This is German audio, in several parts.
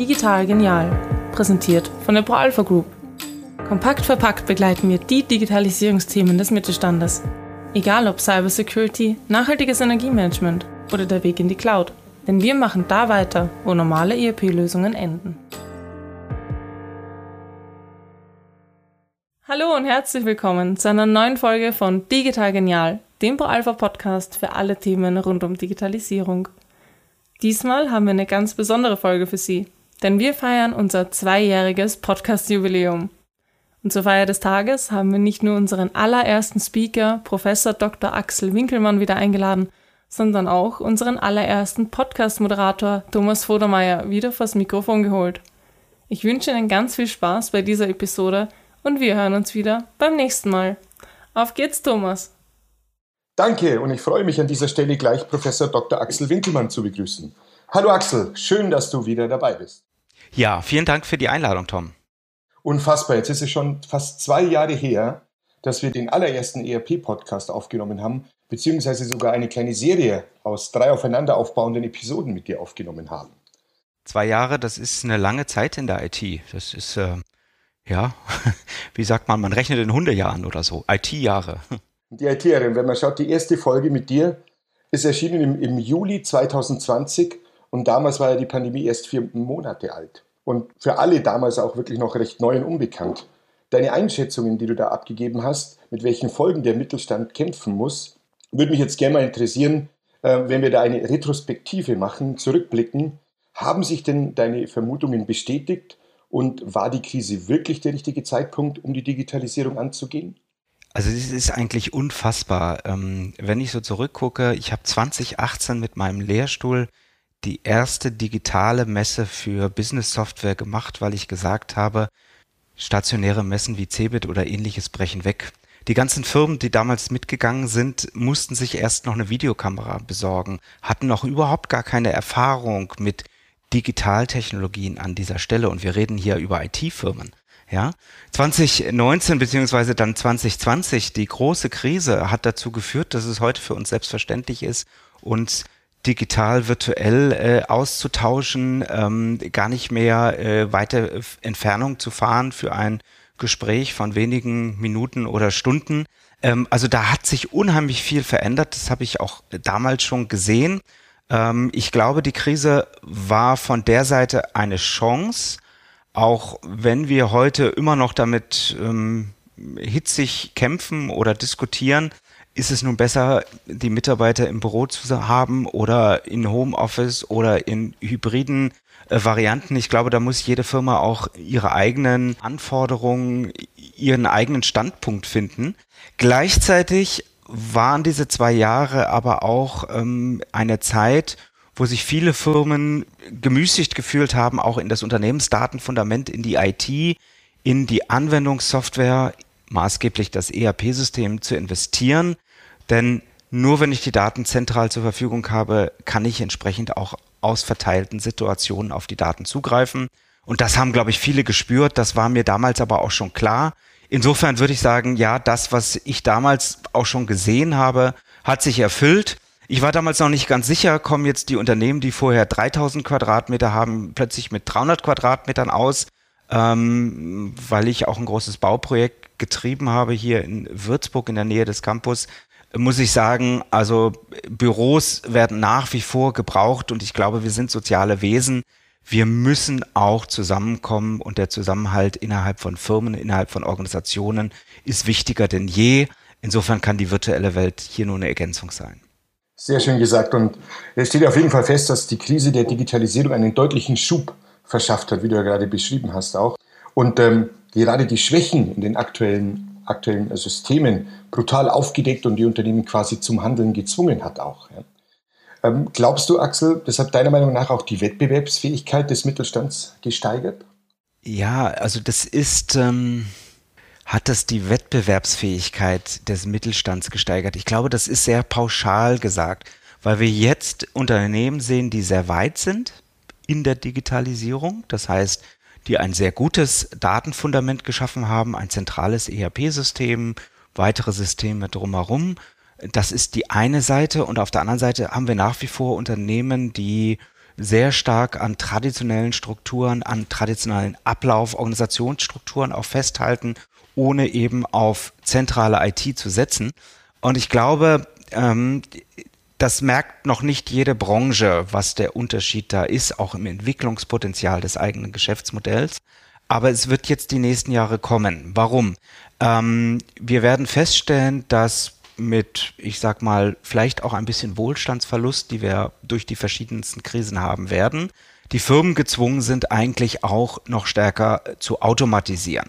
Digital Genial, präsentiert von der ProAlpha Group. Kompakt verpackt begleiten wir die Digitalisierungsthemen des Mittelstandes. Egal ob Cybersecurity, nachhaltiges Energiemanagement oder der Weg in die Cloud. Denn wir machen da weiter, wo normale ERP-Lösungen enden. Hallo und herzlich willkommen zu einer neuen Folge von Digital Genial, dem ProAlpha Podcast für alle Themen rund um Digitalisierung. Diesmal haben wir eine ganz besondere Folge für Sie, denn wir feiern unser zweijähriges Podcast-Jubiläum. Und zur Feier des Tages haben wir nicht nur unseren allerersten Speaker, Professor Dr. Axel Winkelmann, wieder eingeladen, sondern auch unseren allerersten Podcast-Moderator Thomas Vodermeier wieder vors Mikrofon geholt. Ich wünsche Ihnen ganz viel Spaß bei dieser Episode und wir hören uns wieder beim nächsten Mal. Auf geht's, Thomas! Danke und ich freue mich an dieser Stelle gleich Professor Dr. Axel Winkelmann zu begrüßen. Hallo Axel, schön, dass du wieder dabei bist. Ja, vielen Dank für die Einladung, Tom. Unfassbar, jetzt ist es schon fast zwei Jahre her, dass wir den allerersten ERP-Podcast aufgenommen haben, beziehungsweise sogar eine kleine Serie aus drei aufeinander aufbauenden Episoden mit dir aufgenommen haben. Zwei Jahre, das ist eine lange Zeit in der IT. Das ist, äh, ja, wie sagt man, man rechnet in Hundejahren oder so, IT-Jahre. Die ITerin, wenn man schaut, die erste Folge mit dir ist erschienen im, im Juli 2020 und damals war ja die Pandemie erst vier Monate alt. Und für alle damals auch wirklich noch recht neu und unbekannt. Deine Einschätzungen, die du da abgegeben hast, mit welchen Folgen der Mittelstand kämpfen muss, würde mich jetzt gerne mal interessieren, äh, wenn wir da eine Retrospektive machen, zurückblicken. Haben sich denn deine Vermutungen bestätigt und war die Krise wirklich der richtige Zeitpunkt, um die Digitalisierung anzugehen? Also es ist eigentlich unfassbar. Ähm, wenn ich so zurückgucke, ich habe 2018 mit meinem Lehrstuhl die erste digitale Messe für Business Software gemacht, weil ich gesagt habe, stationäre Messen wie Cebit oder ähnliches brechen weg. Die ganzen Firmen, die damals mitgegangen sind, mussten sich erst noch eine Videokamera besorgen, hatten noch überhaupt gar keine Erfahrung mit Digitaltechnologien an dieser Stelle und wir reden hier über IT-Firmen. Ja, 2019 beziehungsweise dann 2020, die große Krise hat dazu geführt, dass es heute für uns selbstverständlich ist, uns digital, virtuell äh, auszutauschen, ähm, gar nicht mehr äh, weite Entfernung zu fahren für ein Gespräch von wenigen Minuten oder Stunden. Ähm, also da hat sich unheimlich viel verändert. Das habe ich auch damals schon gesehen. Ähm, ich glaube, die Krise war von der Seite eine Chance, auch wenn wir heute immer noch damit ähm, hitzig kämpfen oder diskutieren, ist es nun besser, die Mitarbeiter im Büro zu haben oder in Homeoffice oder in hybriden äh, Varianten. Ich glaube, da muss jede Firma auch ihre eigenen Anforderungen, ihren eigenen Standpunkt finden. Gleichzeitig waren diese zwei Jahre aber auch ähm, eine Zeit, wo sich viele Firmen gemüßigt gefühlt haben, auch in das Unternehmensdatenfundament, in die IT, in die Anwendungssoftware, maßgeblich das ERP-System zu investieren. Denn nur wenn ich die Daten zentral zur Verfügung habe, kann ich entsprechend auch aus verteilten Situationen auf die Daten zugreifen. Und das haben, glaube ich, viele gespürt. Das war mir damals aber auch schon klar. Insofern würde ich sagen, ja, das, was ich damals auch schon gesehen habe, hat sich erfüllt. Ich war damals noch nicht ganz sicher, kommen jetzt die Unternehmen, die vorher 3000 Quadratmeter haben, plötzlich mit 300 Quadratmetern aus, ähm, weil ich auch ein großes Bauprojekt getrieben habe hier in Würzburg in der Nähe des Campus muss ich sagen, also Büros werden nach wie vor gebraucht und ich glaube, wir sind soziale Wesen. Wir müssen auch zusammenkommen und der Zusammenhalt innerhalb von Firmen, innerhalb von Organisationen ist wichtiger denn je. Insofern kann die virtuelle Welt hier nur eine Ergänzung sein. Sehr schön gesagt. Und es steht auf jeden Fall fest, dass die Krise der Digitalisierung einen deutlichen Schub verschafft hat, wie du ja gerade beschrieben hast auch. Und ähm, gerade die Schwächen in den aktuellen, aktuellen Systemen brutal aufgedeckt und die Unternehmen quasi zum Handeln gezwungen hat auch. Ja. Ähm, glaubst du, Axel, das hat deiner Meinung nach auch die Wettbewerbsfähigkeit des Mittelstands gesteigert? Ja, also das ist, ähm, hat das die Wettbewerbsfähigkeit des Mittelstands gesteigert? Ich glaube, das ist sehr pauschal gesagt, weil wir jetzt Unternehmen sehen, die sehr weit sind in der Digitalisierung. Das heißt, die ein sehr gutes Datenfundament geschaffen haben, ein zentrales ERP-System, weitere Systeme drumherum. Das ist die eine Seite und auf der anderen Seite haben wir nach wie vor Unternehmen, die sehr stark an traditionellen Strukturen, an traditionellen Ablauf, Organisationsstrukturen auch festhalten, ohne eben auf zentrale IT zu setzen. Und ich glaube, ähm, das merkt noch nicht jede Branche, was der Unterschied da ist, auch im Entwicklungspotenzial des eigenen Geschäftsmodells. Aber es wird jetzt die nächsten Jahre kommen. Warum? Ähm, wir werden feststellen, dass mit, ich sag mal, vielleicht auch ein bisschen Wohlstandsverlust, die wir durch die verschiedensten Krisen haben werden, die Firmen gezwungen sind, eigentlich auch noch stärker zu automatisieren.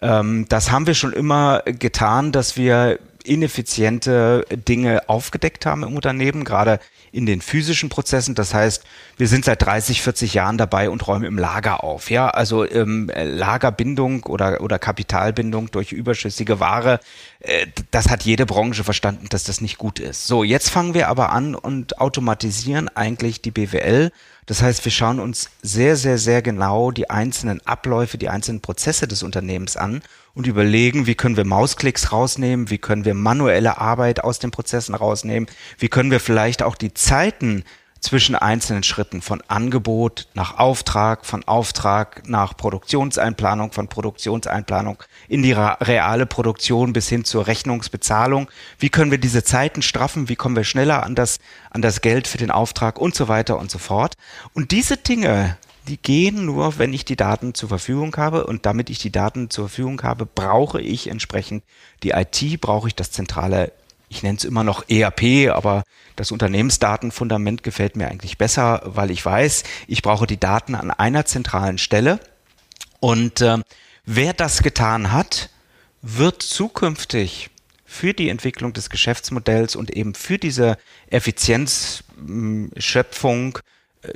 Ähm, das haben wir schon immer getan, dass wir ineffiziente Dinge aufgedeckt haben im Unternehmen, gerade in den physischen Prozessen. Das heißt, wir sind seit 30, 40 Jahren dabei und räumen im Lager auf. Ja, also ähm, Lagerbindung oder, oder Kapitalbindung durch überschüssige Ware, äh, das hat jede Branche verstanden, dass das nicht gut ist. So, jetzt fangen wir aber an und automatisieren eigentlich die BWL. Das heißt, wir schauen uns sehr, sehr, sehr genau die einzelnen Abläufe, die einzelnen Prozesse des Unternehmens an und überlegen, wie können wir Mausklicks rausnehmen, wie können wir manuelle Arbeit aus den Prozessen rausnehmen, wie können wir vielleicht auch die Zeiten zwischen einzelnen Schritten von Angebot nach Auftrag, von Auftrag nach Produktionseinplanung, von Produktionseinplanung in die reale Produktion bis hin zur Rechnungsbezahlung. Wie können wir diese Zeiten straffen? Wie kommen wir schneller an das, an das Geld für den Auftrag und so weiter und so fort? Und diese Dinge die gehen nur, wenn ich die Daten zur Verfügung habe. Und damit ich die Daten zur Verfügung habe, brauche ich entsprechend die IT, brauche ich das zentrale, ich nenne es immer noch ERP, aber das Unternehmensdatenfundament gefällt mir eigentlich besser, weil ich weiß, ich brauche die Daten an einer zentralen Stelle. Und äh, wer das getan hat, wird zukünftig für die Entwicklung des Geschäftsmodells und eben für diese Effizienzschöpfung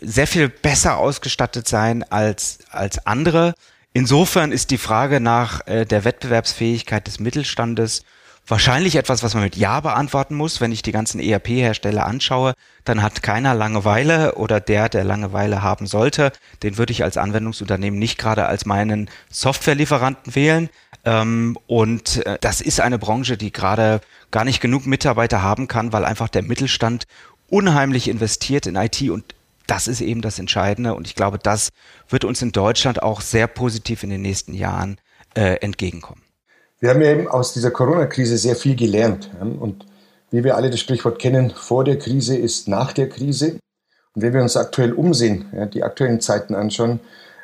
sehr viel besser ausgestattet sein als, als andere. Insofern ist die Frage nach äh, der Wettbewerbsfähigkeit des Mittelstandes wahrscheinlich etwas, was man mit Ja beantworten muss. Wenn ich die ganzen ERP-Hersteller anschaue, dann hat keiner Langeweile oder der, der Langeweile haben sollte, den würde ich als Anwendungsunternehmen nicht gerade als meinen Softwarelieferanten wählen. Ähm, und äh, das ist eine Branche, die gerade gar nicht genug Mitarbeiter haben kann, weil einfach der Mittelstand unheimlich investiert in IT und das ist eben das Entscheidende und ich glaube, das wird uns in Deutschland auch sehr positiv in den nächsten Jahren äh, entgegenkommen. Wir haben ja eben aus dieser Corona-Krise sehr viel gelernt. Und wie wir alle das Sprichwort kennen, vor der Krise ist nach der Krise. Und wenn wir uns aktuell umsehen, die aktuellen Zeiten anschauen,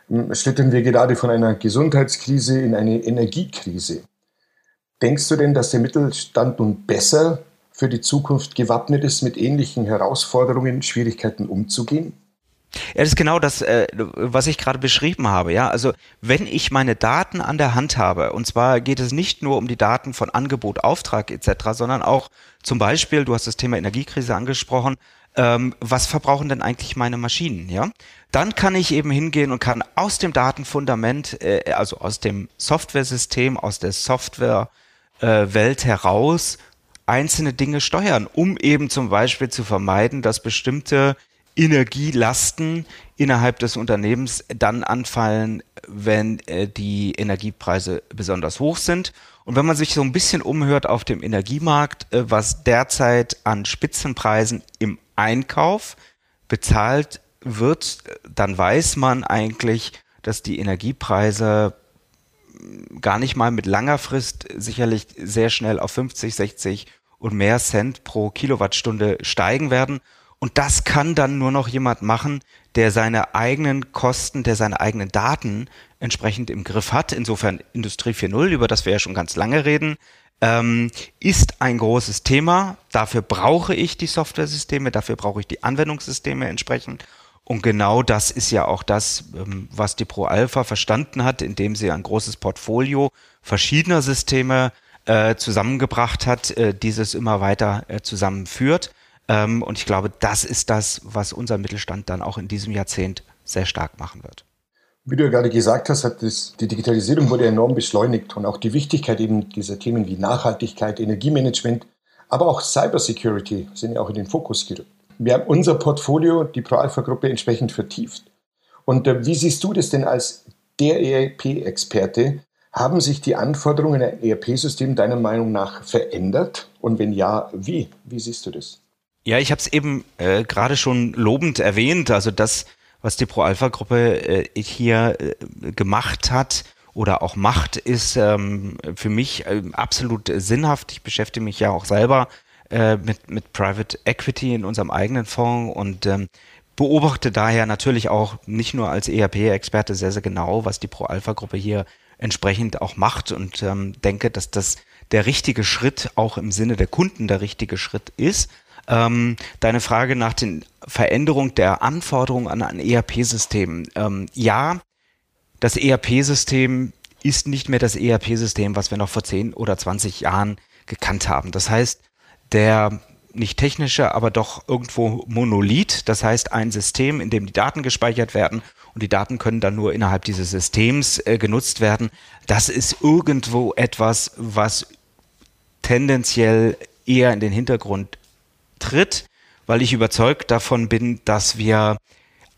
hm, schlittern wir gerade von einer Gesundheitskrise in eine Energiekrise. Denkst du denn, dass der Mittelstand nun besser für die Zukunft gewappnet ist, mit ähnlichen Herausforderungen, Schwierigkeiten umzugehen? Ja, das ist genau das, äh, was ich gerade beschrieben habe. Ja, also wenn ich meine Daten an der Hand habe, und zwar geht es nicht nur um die Daten von Angebot, Auftrag etc., sondern auch zum Beispiel, du hast das Thema Energiekrise angesprochen, ähm, was verbrauchen denn eigentlich meine Maschinen? Ja, dann kann ich eben hingehen und kann aus dem Datenfundament, äh, also aus dem Softwaresystem, aus der Softwarewelt äh, heraus einzelne Dinge steuern, um eben zum Beispiel zu vermeiden, dass bestimmte Energielasten innerhalb des Unternehmens dann anfallen, wenn äh, die Energiepreise besonders hoch sind. Und wenn man sich so ein bisschen umhört auf dem Energiemarkt, äh, was derzeit an Spitzenpreisen im Einkauf bezahlt wird, dann weiß man eigentlich, dass die Energiepreise gar nicht mal mit langer Frist sicherlich sehr schnell auf 50, 60 und mehr Cent pro Kilowattstunde steigen werden. Und das kann dann nur noch jemand machen, der seine eigenen Kosten, der seine eigenen Daten entsprechend im Griff hat. Insofern Industrie 4.0, über das wir ja schon ganz lange reden, ähm, ist ein großes Thema. Dafür brauche ich die Softwaresysteme, dafür brauche ich die Anwendungssysteme entsprechend. Und genau das ist ja auch das, ähm, was die Pro Alpha verstanden hat, indem sie ein großes Portfolio verschiedener Systeme äh, zusammengebracht hat, äh, dieses immer weiter äh, zusammenführt. Ähm, und ich glaube, das ist das, was unser Mittelstand dann auch in diesem Jahrzehnt sehr stark machen wird. Wie du ja gerade gesagt hast, hat das, die Digitalisierung wurde enorm beschleunigt und auch die Wichtigkeit eben dieser Themen wie Nachhaltigkeit, Energiemanagement, aber auch Cybersecurity sind ja auch in den Fokus gerückt. Wir haben unser Portfolio, die Pro-Alpha-Gruppe, entsprechend vertieft. Und äh, wie siehst du das denn als der ERP-Experte? Haben sich die Anforderungen an ERP-System deiner Meinung nach verändert? Und wenn ja, wie? Wie siehst du das? Ja, ich habe es eben äh, gerade schon lobend erwähnt. Also das, was die Pro-Alpha-Gruppe äh, hier äh, gemacht hat oder auch macht, ist ähm, für mich äh, absolut sinnhaft. Ich beschäftige mich ja auch selber äh, mit, mit Private Equity in unserem eigenen Fonds und ähm, beobachte daher natürlich auch nicht nur als ERP-Experte sehr, sehr genau, was die Pro-Alpha-Gruppe hier entsprechend auch macht und ähm, denke, dass das der richtige Schritt auch im Sinne der Kunden der richtige Schritt ist. Ähm, deine Frage nach den Veränderungen der Anforderungen an ein ERP-System. Ähm, ja, das ERP-System ist nicht mehr das ERP-System, was wir noch vor 10 oder 20 Jahren gekannt haben. Das heißt, der nicht technische, aber doch irgendwo Monolith. Das heißt, ein System, in dem die Daten gespeichert werden und die Daten können dann nur innerhalb dieses Systems äh, genutzt werden. Das ist irgendwo etwas, was tendenziell eher in den Hintergrund tritt, weil ich überzeugt davon bin, dass wir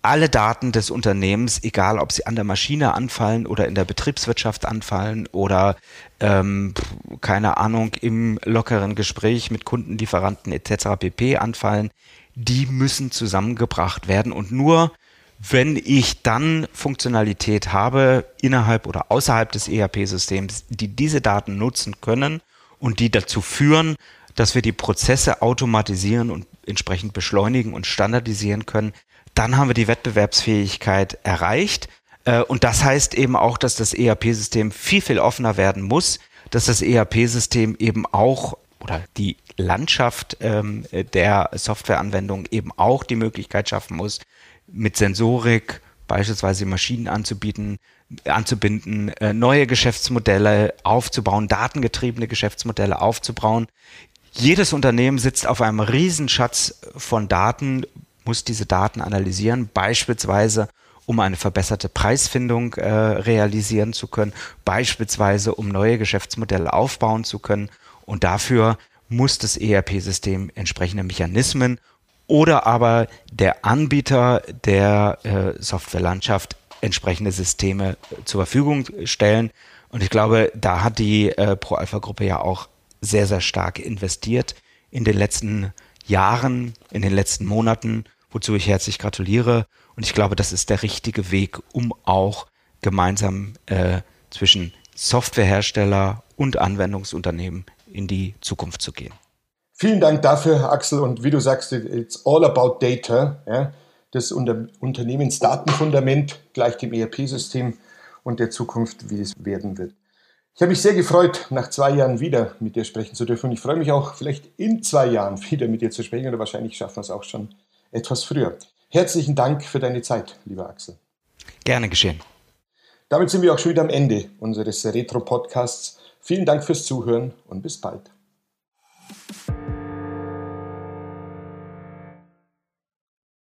alle Daten des Unternehmens, egal ob sie an der Maschine anfallen oder in der Betriebswirtschaft anfallen oder ähm, keine Ahnung im lockeren Gespräch mit Kunden, Lieferanten etc. pp anfallen, die müssen zusammengebracht werden und nur wenn ich dann Funktionalität habe innerhalb oder außerhalb des ERP-Systems, die diese Daten nutzen können und die dazu führen, dass wir die Prozesse automatisieren und entsprechend beschleunigen und standardisieren können, dann haben wir die Wettbewerbsfähigkeit erreicht. Äh, und das heißt eben auch, dass das ERP-System viel, viel offener werden muss, dass das ERP-System eben auch oder die Landschaft ähm, der Softwareanwendung eben auch die Möglichkeit schaffen muss, mit Sensorik beispielsweise Maschinen anzubieten, anzubinden, äh, neue Geschäftsmodelle aufzubauen, datengetriebene Geschäftsmodelle aufzubauen. Jedes Unternehmen sitzt auf einem Riesenschatz von Daten, muss diese Daten analysieren, beispielsweise um eine verbesserte Preisfindung äh, realisieren zu können, beispielsweise um neue Geschäftsmodelle aufbauen zu können. Und dafür muss das ERP-System entsprechende Mechanismen oder aber der Anbieter der äh, Softwarelandschaft entsprechende Systeme zur Verfügung stellen. Und ich glaube, da hat die äh, Pro-Alpha-Gruppe ja auch sehr, sehr stark investiert in den letzten Jahren, in den letzten Monaten wozu ich herzlich gratuliere. Und ich glaube, das ist der richtige Weg, um auch gemeinsam äh, zwischen Softwarehersteller und Anwendungsunternehmen in die Zukunft zu gehen. Vielen Dank dafür, Axel. Und wie du sagst, it's all about data. Ja? Das Unter Unternehmensdatenfundament gleich dem ERP-System und der Zukunft, wie es werden wird. Ich habe mich sehr gefreut, nach zwei Jahren wieder mit dir sprechen zu dürfen. Und ich freue mich auch, vielleicht in zwei Jahren wieder mit dir zu sprechen. Oder wahrscheinlich schaffen wir es auch schon etwas früher. Herzlichen Dank für deine Zeit, lieber Axel. Gerne geschehen. Damit sind wir auch schon wieder am Ende unseres Retro-Podcasts. Vielen Dank fürs Zuhören und bis bald.